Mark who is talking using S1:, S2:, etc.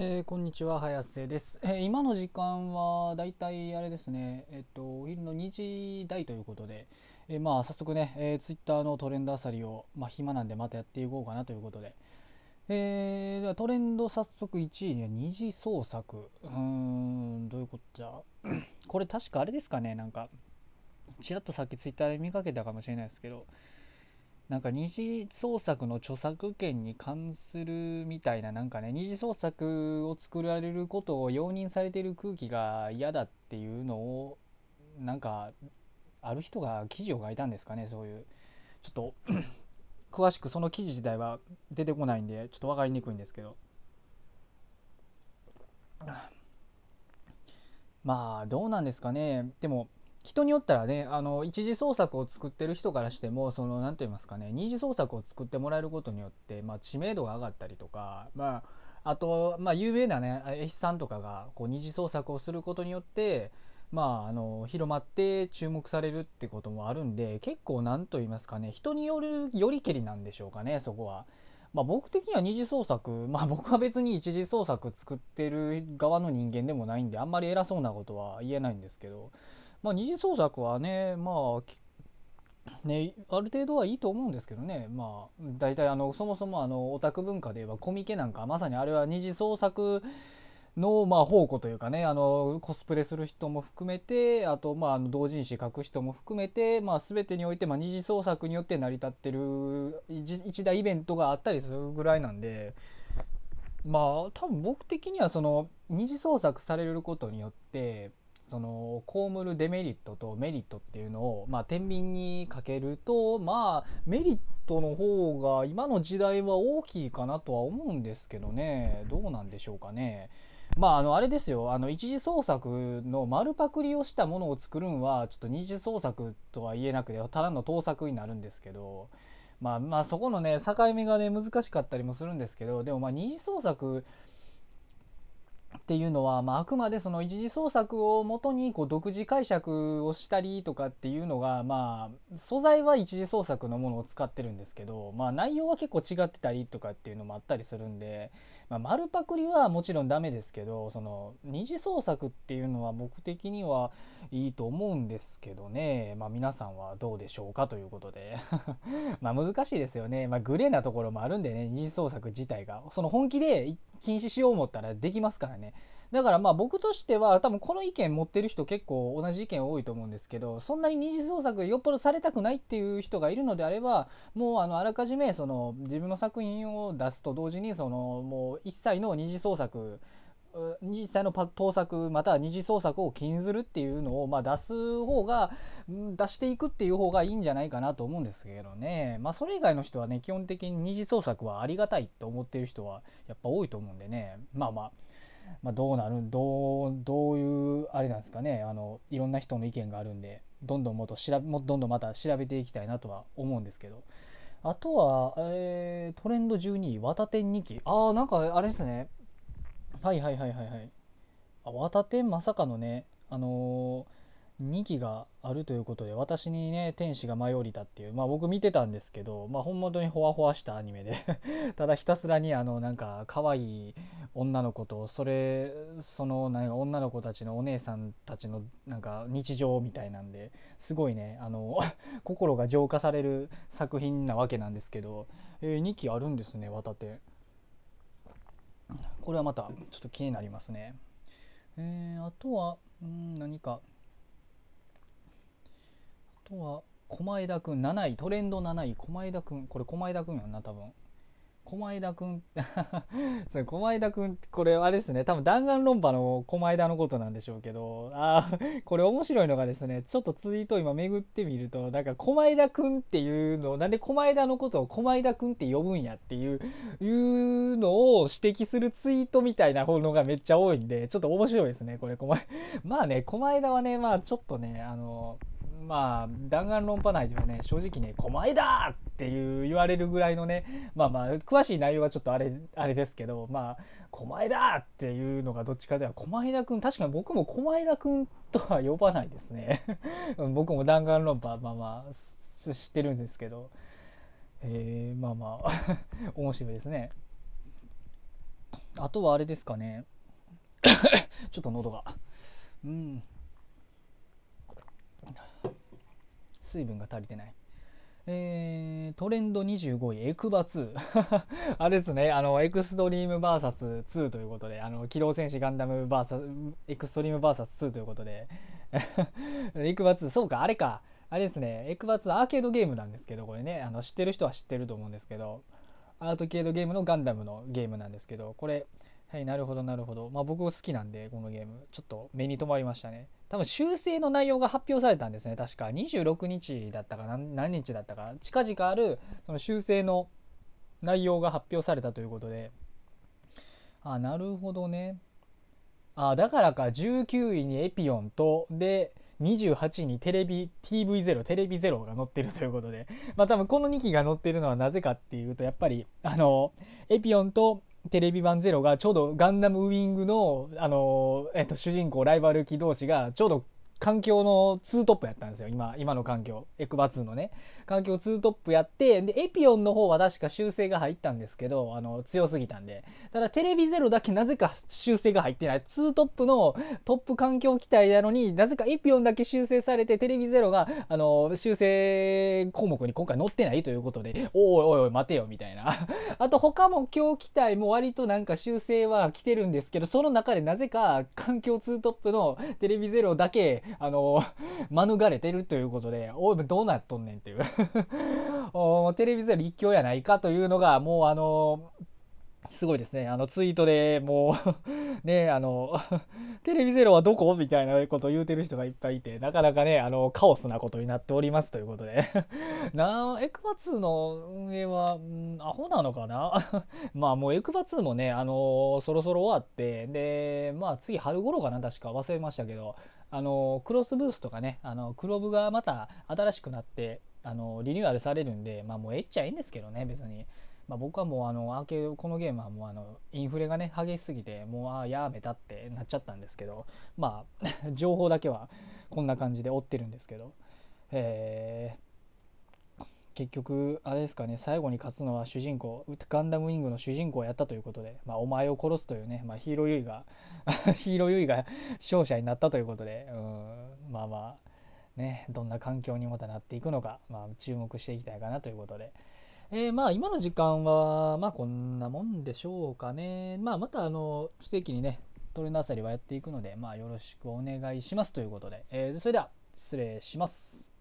S1: えー、こんにちは早瀬です、えー、今の時間はだいたいあれですね。えっとお昼の2時台ということで、えー、まあ早速ね、えー、ツイッターのトレンドあさりをまあ暇なんでまたやっていこうかなということで、えー、ではトレンド早速1位には二次創作。うーんどういうことじゃ？これ確かあれですかねなんかちらっとさっきツイッターで見かけたかもしれないですけど。なんか二次創作の著作権に関するみたいななんかね二次創作を作られることを容認されている空気が嫌だっていうのをなんかある人が記事を書いたんですかねそういう。ちょっと 詳しくその記事自体は出てこないんでちょっと分かりにくいんですけど。まあどうなんですかね。でも人によったらねあの一次創作を作ってる人からしてもその何と言いますかね二次創作を作ってもらえることによって、まあ、知名度が上がったりとか、まあ、あと、まあ、有名なね絵師さんとかがこう二次創作をすることによってまあ、あの広まって注目されるってこともあるんで結構何と言いますかね人によるよりけりなんでしょうかねそこは。まあ、僕的には二次創作まあ僕は別に一次創作作ってる側の人間でもないんであんまり偉そうなことは言えないんですけどまあ、二次創作はねまあね、ある程度はいいと思うんですけどね。まあ大体あのそもそもあのオタク文化で言えばコミケなんかまさにあれは二次創作のまあ宝庫というかねあのコスプレする人も含めてあとまあ同人誌書く人も含めて、まあ、全てにおいてまあ二次創作によって成り立ってる一大イベントがあったりするぐらいなんでまあ多分僕的にはその二次創作されることによってその被るデメリットとメリットっていうのを、まあ、天秤にかけるとまあメリットの方が今の時代は大きいかなとは思うんですけどね。どうなんでしょうかね。まああのあれですよ。あの一次創作の丸パクリをしたものを作るんはちょっと二次創作とは言えなくてただの盗作になるんですけど。まあまあそこのね境目がね難しかったりもするんですけどでもまあ二次創作っていうのは、まあ、あくまでその一次創作をもとにこう独自解釈をしたりとかっていうのが、まあ、素材は一次創作のものを使ってるんですけど、まあ、内容は結構違ってたりとかっていうのもあったりするんで、まあ、丸パクリはもちろんダメですけどその二次創作っていうのは僕的にはいいと思うんですけどね、まあ、皆さんはどうでしょうかということで。まあ難しいですよね、まあ、グレーなところもあるんでね二次創作自体が。その本気で禁止しよう思ったらできますからね。だからまあ僕としては多分この意見持ってる人結構同じ意見多いと思うんですけどそんなに二次創作よっぽどされたくないっていう人がいるのであればもうあのあらかじめその自分の作品を出すと同時にそのもう一切の二次創作実際の盗作または二次創作を禁ずるっていうのをまあ出す方が出していくっていう方がいいんじゃないかなと思うんですけどね。まあそれ以外の人はね基本的に二次創作はありがたいと思ってる人はやっぱ多いと思うんでね。まあまあまあ、どうなるどうどういうあれなんですかね。あのいろんな人の意見があるんでどんどんもっと調べもどんどんまた調べていきたいなとは思うんですけど。あとは、えー、トレンド12位綿天2期ああなんかあれですね。はいはいはいはいはい。あ綿天まさかのねあのー2期があるということで私にね天使が舞い降りたっていうまあ僕見てたんですけどまあ本当にほわほわしたアニメで ただひたすらにあのなんか可愛い女の子とそれそのなんか女の子たちのお姉さんたちのなんか日常みたいなんですごいねあの 心が浄化される作品なわけなんですけど、えー、2期あるんですね渡手。これはまたちょっと気になりますね。えー、あとはん何か。とは駒枝くん7位トレンド7位。駒枝くんこれ駒枝くんやんな多分。駒枝くん それ駒枝くんこれあれですね。多分弾丸論破の駒枝のことなんでしょうけど。ああこれ面白いのがですねちょっとツイートを今巡ってみるとだから駒枝くんっていうのなんで駒枝のことを駒枝くんって呼ぶんやっていういうのを指摘するツイートみたいなのがめっちゃ多いんでちょっと面白いですねこれ。駒まあね駒枝はねまあちょっとねあのまあ弾丸論破内ではね正直ね「狛江だ!」っていう言われるぐらいのねまあまあ詳しい内容はちょっとあれあれですけどまあ「狛江だ!」っていうのがどっちかでは狛江田くん確かに僕も狛江田くんとは呼ばないですね。僕も弾丸論破まあまあ知ってるんですけど。えー、まあまあ 面白いですね。あとはあれですかね。ちょっと喉が。うん。水分が足りてないえー、トレンド25位、エクバ2。あれですね、あの、エクストリーム VS2 ということで、あの、機動戦士ガンダム VS、エクストリーム VS2 ということで、エクバ2、そうか、あれか。あれですね、エクバ2アーケードゲームなんですけど、これね、あの知ってる人は知ってると思うんですけど、アートケードゲームのガンダムのゲームなんですけど、これ、はい、なるほど、なるほど。まあ僕好きなんで、このゲーム、ちょっと目に留まりましたね。多分修正の内容が発表されたんですね。確か。26日だったか何日だったか。近々あるその修正の内容が発表されたということで。あなるほどね。あだからか。19位にエピオンとで28位にテレビ TV0 テレビ0が載ってるということで。まあ多分この2機が載ってるのはなぜかっていうとやっぱりあのエピオンとテレビ版ゼロがちょうどガンダムウィングの、あのえっと、主人公ライバル機同士がちょうど環境の2トップやったんですよ。今今の環境。エクバ2のね。環境2トップやってでエピオンの方は確か修正が入ったんですけどあの強すぎたんで。ただテレビゼロだけなぜか修正が入ってない。2トップのトップ環境機体なのになぜかエピオンだけ修正されてテレビゼロがあの修正項目に今回載ってないということでおいおいおい待てよみたいな。あと他も強機体も割となんか修正は来てるんですけどその中でなぜか環境2トップのテレビゼロだけ あの、免れてるということで、おい、どうなっとんねんっていう。おテレビゼロ一強やないかというのが、もうあの、すごいですね。あのツイートでもう ね、あの、テレビゼロはどこみたいなことを言うてる人がいっぱいいて、なかなかね、あの、カオスなことになっておりますということで。なエクバ2の運営は、ん、アホなのかな？まあもうエクバ2もね、あの、そろそろ終わって、で、まあ次春頃かな、確か。忘れましたけど、あのクロスブースとかねあのクロブがまた新しくなってあのリニューアルされるんでまあもうえっちゃええんですけどね別に。まあ、僕はもうあのアーケードこのゲームはもうあのインフレがね激しすぎてもうああやめたってなっちゃったんですけどまあ 情報だけはこんな感じで追ってるんですけどえー結局あれですかね最後に勝つのは主人公ガンダムウィングの主人公をやったということで、まあ、お前を殺すというね、まあ、ヒーローユイが ヒーローユイが勝者になったということでうんまあまあねどんな環境にまたなっていくのか、まあ、注目していきたいかなということで。えー、まあ今の時間はまあこんなもんでしょうかね。まあまたあの不定期にねトレンドあさりはやっていくのでまあよろしくお願いしますということで、えー、それでは失礼します。